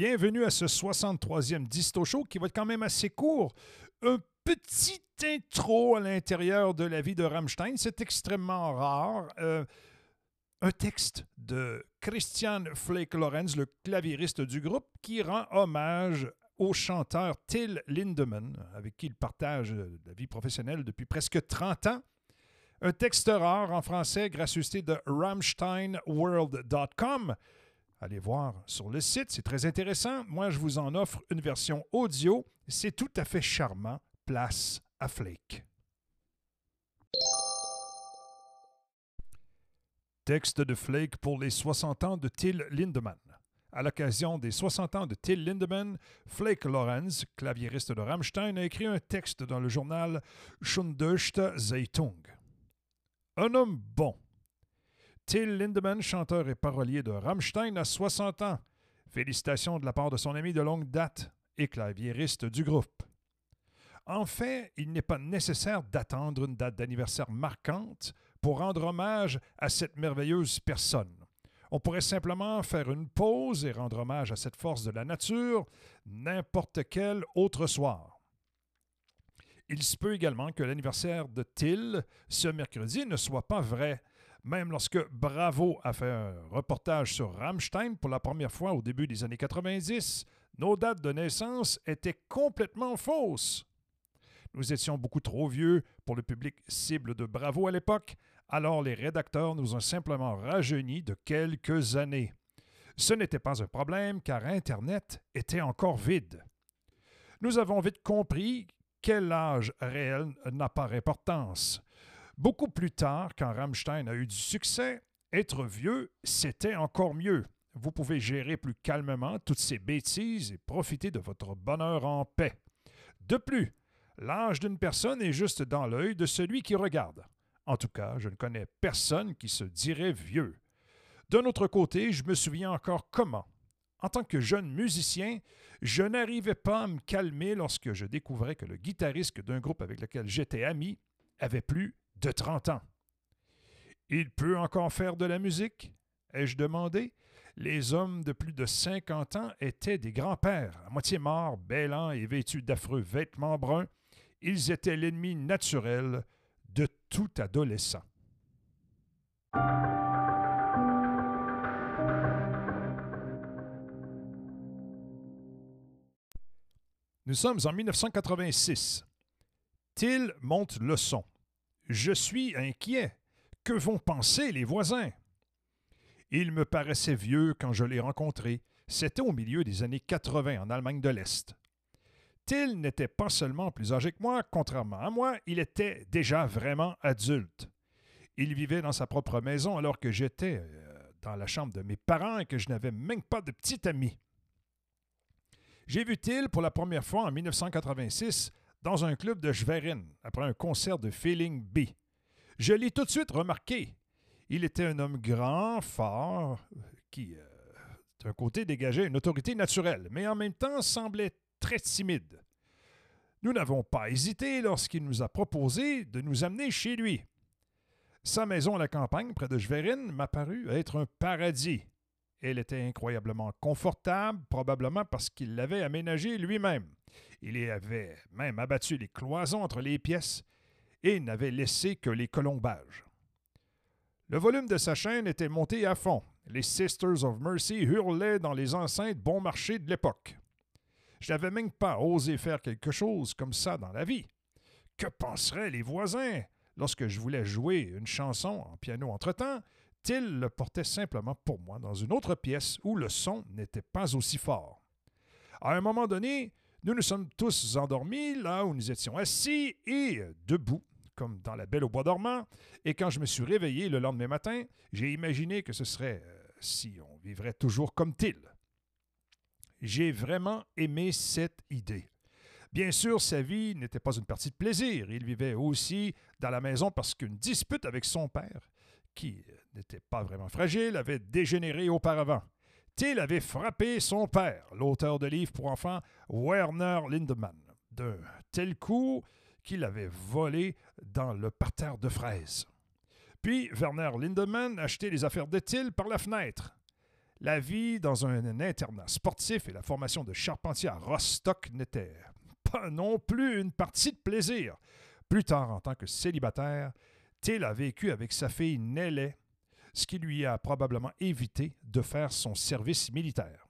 Bienvenue à ce 63e Disto Show qui va être quand même assez court. Un petit intro à l'intérieur de la vie de Rammstein, c'est extrêmement rare. Euh, un texte de Christian Flake Lorenz, le claviériste du groupe, qui rend hommage au chanteur Till Lindemann, avec qui il partage la vie professionnelle depuis presque 30 ans. Un texte rare en français, gracieuseté de RammsteinWorld.com. Allez voir sur le site, c'est très intéressant. Moi, je vous en offre une version audio. C'est tout à fait charmant. Place à Flake. Texte de Flake pour les 60 ans de Till Lindemann. À l'occasion des 60 ans de Till Lindemann, Flake Lorenz, claviériste de Rammstein, a écrit un texte dans le journal Schundöchte Zeitung. Un homme bon, Till Lindemann, chanteur et parolier de Rammstein, a 60 ans. Félicitations de la part de son ami de longue date et claviériste du groupe. En fait, il n'est pas nécessaire d'attendre une date d'anniversaire marquante pour rendre hommage à cette merveilleuse personne. On pourrait simplement faire une pause et rendre hommage à cette force de la nature n'importe quel autre soir. Il se peut également que l'anniversaire de Till ce mercredi ne soit pas vrai, même lorsque Bravo a fait un reportage sur Rammstein pour la première fois au début des années 90, nos dates de naissance étaient complètement fausses. Nous étions beaucoup trop vieux pour le public cible de Bravo à l'époque, alors les rédacteurs nous ont simplement rajeunis de quelques années. Ce n'était pas un problème car Internet était encore vide. Nous avons vite compris quel âge réel n'a pas d'importance. Beaucoup plus tard, quand Rammstein a eu du succès, être vieux, c'était encore mieux. Vous pouvez gérer plus calmement toutes ces bêtises et profiter de votre bonheur en paix. De plus, l'âge d'une personne est juste dans l'œil de celui qui regarde. En tout cas, je ne connais personne qui se dirait vieux. D'un autre côté, je me souviens encore comment. En tant que jeune musicien, je n'arrivais pas à me calmer lorsque je découvrais que le guitariste d'un groupe avec lequel j'étais ami avait plus de 30 ans. Il peut encore faire de la musique? Ai-je demandé. Les hommes de plus de 50 ans étaient des grands-pères, à moitié morts, bêlants et vêtus d'affreux vêtements bruns. Ils étaient l'ennemi naturel de tout adolescent. Nous sommes en 1986. Till monte le son. Je suis inquiet. Que vont penser les voisins? Il me paraissait vieux quand je l'ai rencontré. C'était au milieu des années 80 en Allemagne de l'Est. Till n'était pas seulement plus âgé que moi, contrairement à moi, il était déjà vraiment adulte. Il vivait dans sa propre maison alors que j'étais euh, dans la chambre de mes parents et que je n'avais même pas de petit ami. J'ai vu Till pour la première fois en 1986 dans un club de Schwerin après un concert de Feeling B. Je l'ai tout de suite remarqué. Il était un homme grand, fort, qui, euh, d'un côté, dégageait une autorité naturelle, mais en même temps semblait très timide. Nous n'avons pas hésité lorsqu'il nous a proposé de nous amener chez lui. Sa maison à la campagne, près de Schwerin, m'apparut être un paradis. Elle était incroyablement confortable, probablement parce qu'il l'avait aménagée lui-même. Il y avait même abattu les cloisons entre les pièces et n'avait laissé que les colombages. Le volume de sa chaîne était monté à fond. Les Sisters of Mercy hurlaient dans les enceintes bon marché de l'époque. Je n'avais même pas osé faire quelque chose comme ça dans la vie. Que penseraient les voisins lorsque je voulais jouer une chanson en piano entre-temps? Till le portait simplement pour moi dans une autre pièce où le son n'était pas aussi fort. À un moment donné, nous nous sommes tous endormis là où nous étions assis et debout, comme dans la Belle au bois dormant, et quand je me suis réveillé le lendemain matin, j'ai imaginé que ce serait euh, si on vivrait toujours comme Till. J'ai vraiment aimé cette idée. Bien sûr, sa vie n'était pas une partie de plaisir. Il vivait aussi dans la maison parce qu'une dispute avec son père, qui euh, n'était pas vraiment fragile, avait dégénéré auparavant. Till avait frappé son père, l'auteur de livres pour enfants Werner Lindemann, d'un tel coup qu'il avait volées dans le parterre de fraises. Puis Werner Lindemann achetait les affaires de Till par la fenêtre. La vie dans un internat sportif et la formation de charpentier à Rostock n'étaient pas non plus une partie de plaisir. Plus tard, en tant que célibataire, Till a vécu avec sa fille Nelly, ce qui lui a probablement évité de faire son service militaire.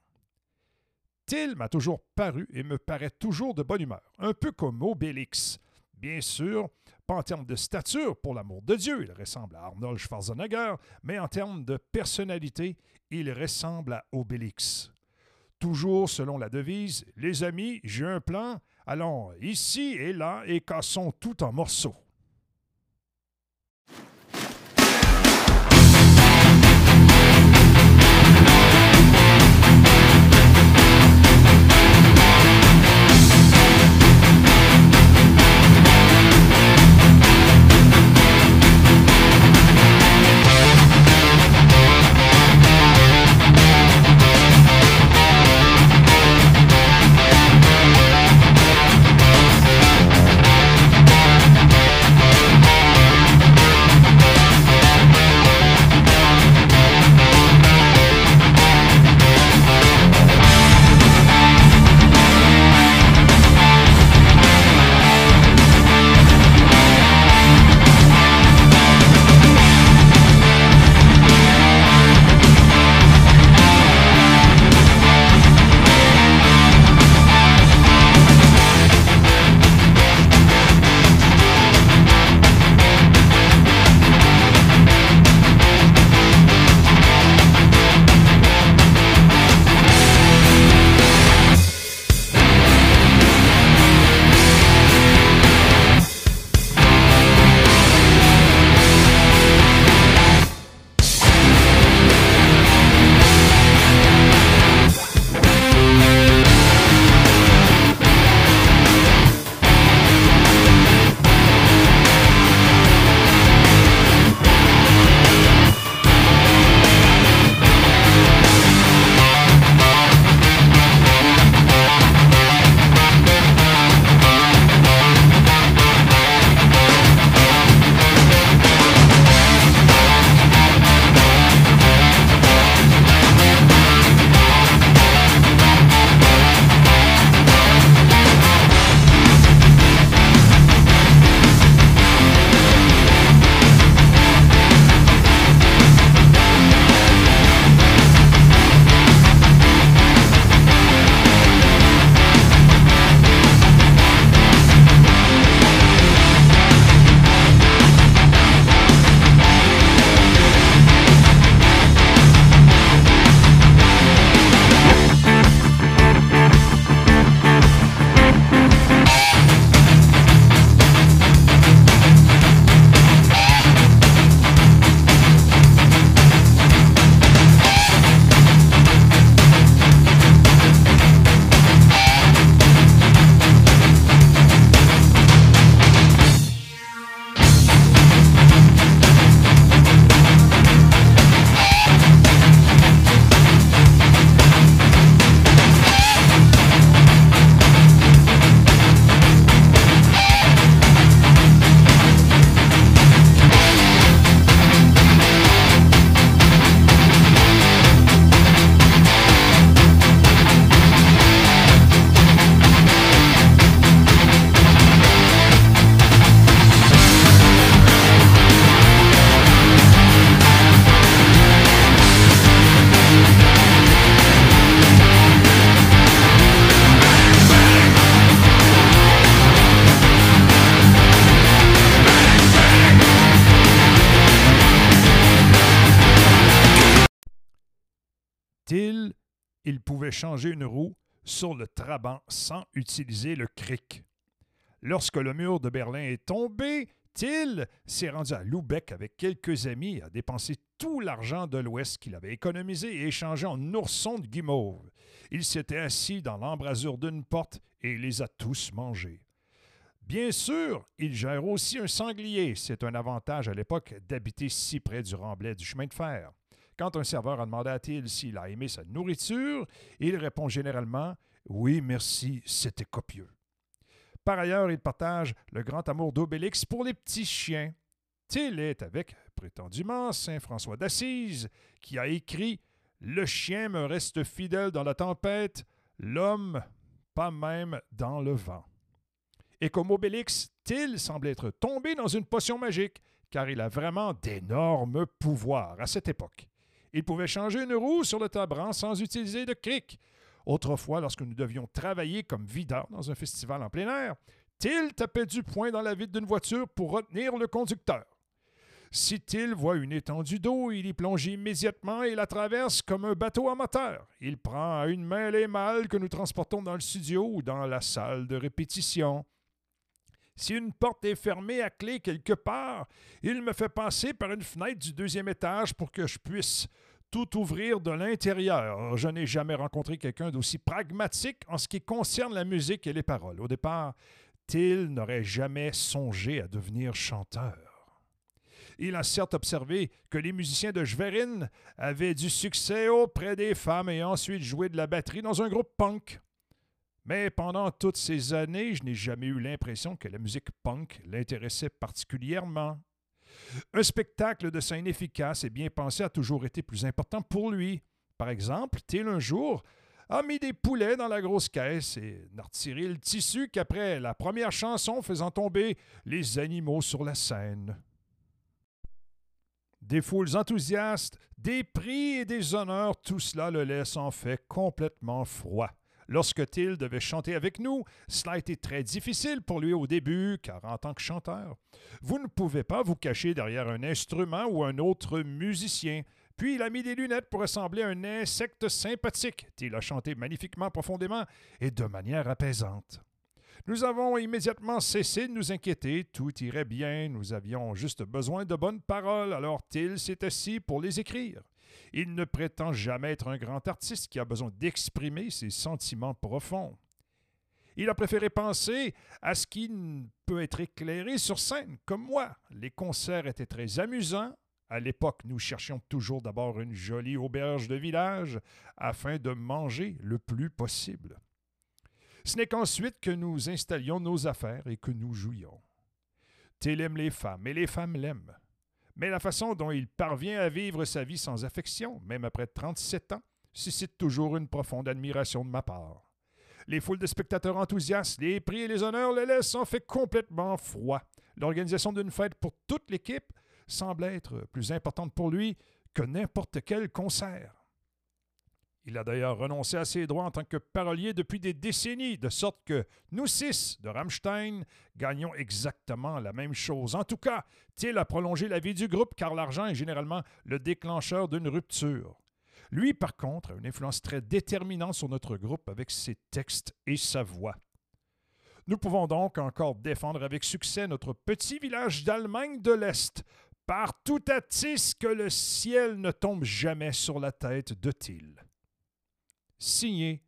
Till m'a toujours paru et me paraît toujours de bonne humeur, un peu comme Obélix. Bien sûr, pas en termes de stature, pour l'amour de Dieu, il ressemble à Arnold Schwarzenegger, mais en termes de personnalité, il ressemble à Obélix. Toujours selon la devise Les amis, j'ai un plan, allons ici et là et cassons tout en morceaux. Il pouvait changer une roue sur le Trabant sans utiliser le cric. Lorsque le mur de Berlin est tombé, Till s'est rendu à Lubeck avec quelques amis et a dépensé tout l'argent de l'Ouest qu'il avait économisé et échangé en oursons de guimauve. Il s'était assis dans l'embrasure d'une porte et les a tous mangés. Bien sûr, il gère aussi un sanglier. C'est un avantage à l'époque d'habiter si près du remblai du chemin de fer. Quand un serveur a demandé à Till s'il a aimé sa nourriture, il répond généralement Oui, merci, c'était copieux. Par ailleurs, il partage le grand amour d'Obélix pour les petits chiens. Till est avec, prétendument, Saint François d'Assise, qui a écrit Le chien me reste fidèle dans la tempête, l'homme pas même dans le vent. Et comme Obélix, Till semble être tombé dans une potion magique, car il a vraiment d'énormes pouvoirs à cette époque. Il pouvait changer une roue sur le tabran sans utiliser de cric. Autrefois, lorsque nous devions travailler comme videurs dans un festival en plein air, Till tapait du poing dans la vitre d'une voiture pour retenir le conducteur. Si Till voit une étendue d'eau, il y plonge immédiatement et la traverse comme un bateau à moteur. Il prend à une main les mâles que nous transportons dans le studio ou dans la salle de répétition. Si une porte est fermée à clé quelque part, il me fait passer par une fenêtre du deuxième étage pour que je puisse tout ouvrir de l'intérieur. Je n'ai jamais rencontré quelqu'un d'aussi pragmatique en ce qui concerne la musique et les paroles. Au départ, Till n'aurait jamais songé à devenir chanteur. Il a certes observé que les musiciens de Schwerin avaient du succès auprès des femmes et ensuite joué de la batterie dans un groupe punk. Mais pendant toutes ces années, je n'ai jamais eu l'impression que la musique punk l'intéressait particulièrement. Un spectacle de scène efficace et bien pensé a toujours été plus important pour lui. Par exemple, Till un jour a mis des poulets dans la grosse caisse et n'a retiré le tissu qu'après la première chanson faisant tomber les animaux sur la scène. Des foules enthousiastes, des prix et des honneurs, tout cela le laisse en fait complètement froid. Lorsque Till devait chanter avec nous, cela a été très difficile pour lui au début, car en tant que chanteur, vous ne pouvez pas vous cacher derrière un instrument ou un autre musicien. Puis il a mis des lunettes pour ressembler à un insecte sympathique. Till a chanté magnifiquement profondément et de manière apaisante. Nous avons immédiatement cessé de nous inquiéter, tout irait bien, nous avions juste besoin de bonnes paroles, alors Till s'est assis pour les écrire. Il ne prétend jamais être un grand artiste qui a besoin d'exprimer ses sentiments profonds. Il a préféré penser à ce qui peut être éclairé sur scène, comme moi. Les concerts étaient très amusants. À l'époque, nous cherchions toujours d'abord une jolie auberge de village afin de manger le plus possible. Ce n'est qu'ensuite que nous installions nos affaires et que nous jouions. Tel aime les femmes et les femmes l'aiment mais la façon dont il parvient à vivre sa vie sans affection, même après 37 ans, suscite toujours une profonde admiration de ma part. Les foules de spectateurs enthousiastes, les prix et les honneurs le laissent en fait complètement froid. L'organisation d'une fête pour toute l'équipe semble être plus importante pour lui que n'importe quel concert. Il a d'ailleurs renoncé à ses droits en tant que parolier depuis des décennies, de sorte que nous six de Rammstein gagnons exactement la même chose. En tout cas, Till a prolongé la vie du groupe car l'argent est généralement le déclencheur d'une rupture. Lui, par contre, a une influence très déterminante sur notre groupe avec ses textes et sa voix. Nous pouvons donc encore défendre avec succès notre petit village d'Allemagne de l'Est, partout à Tis que le ciel ne tombe jamais sur la tête de Till signé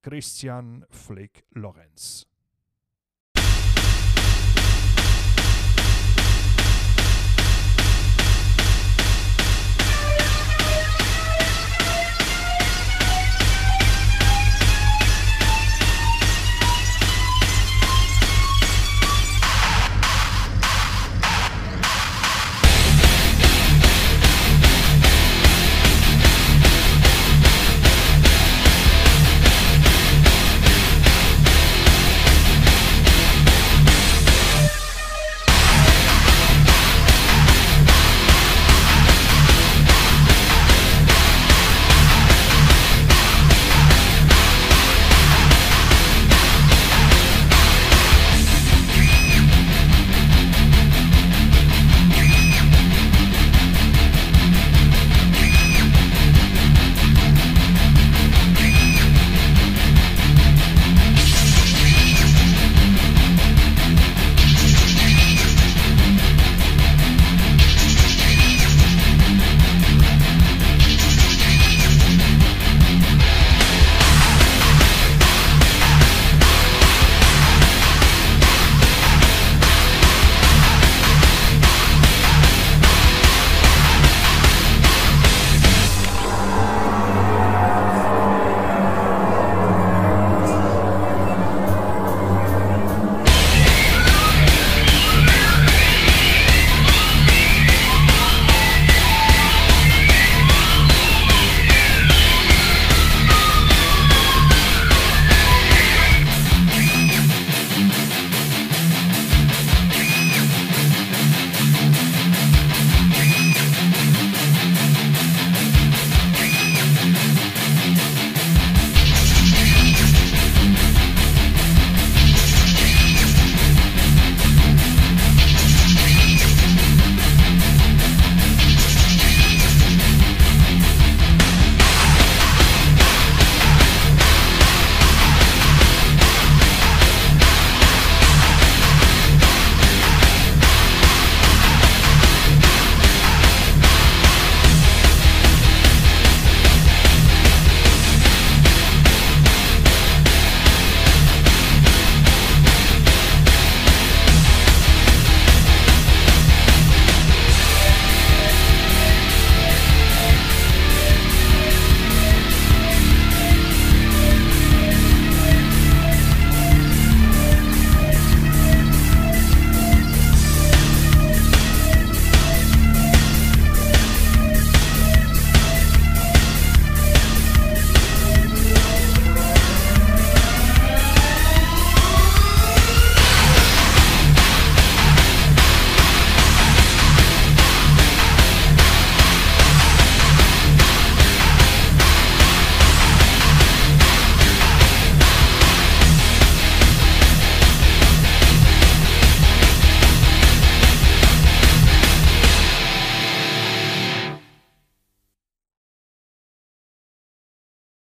Christian Flick Lorenz.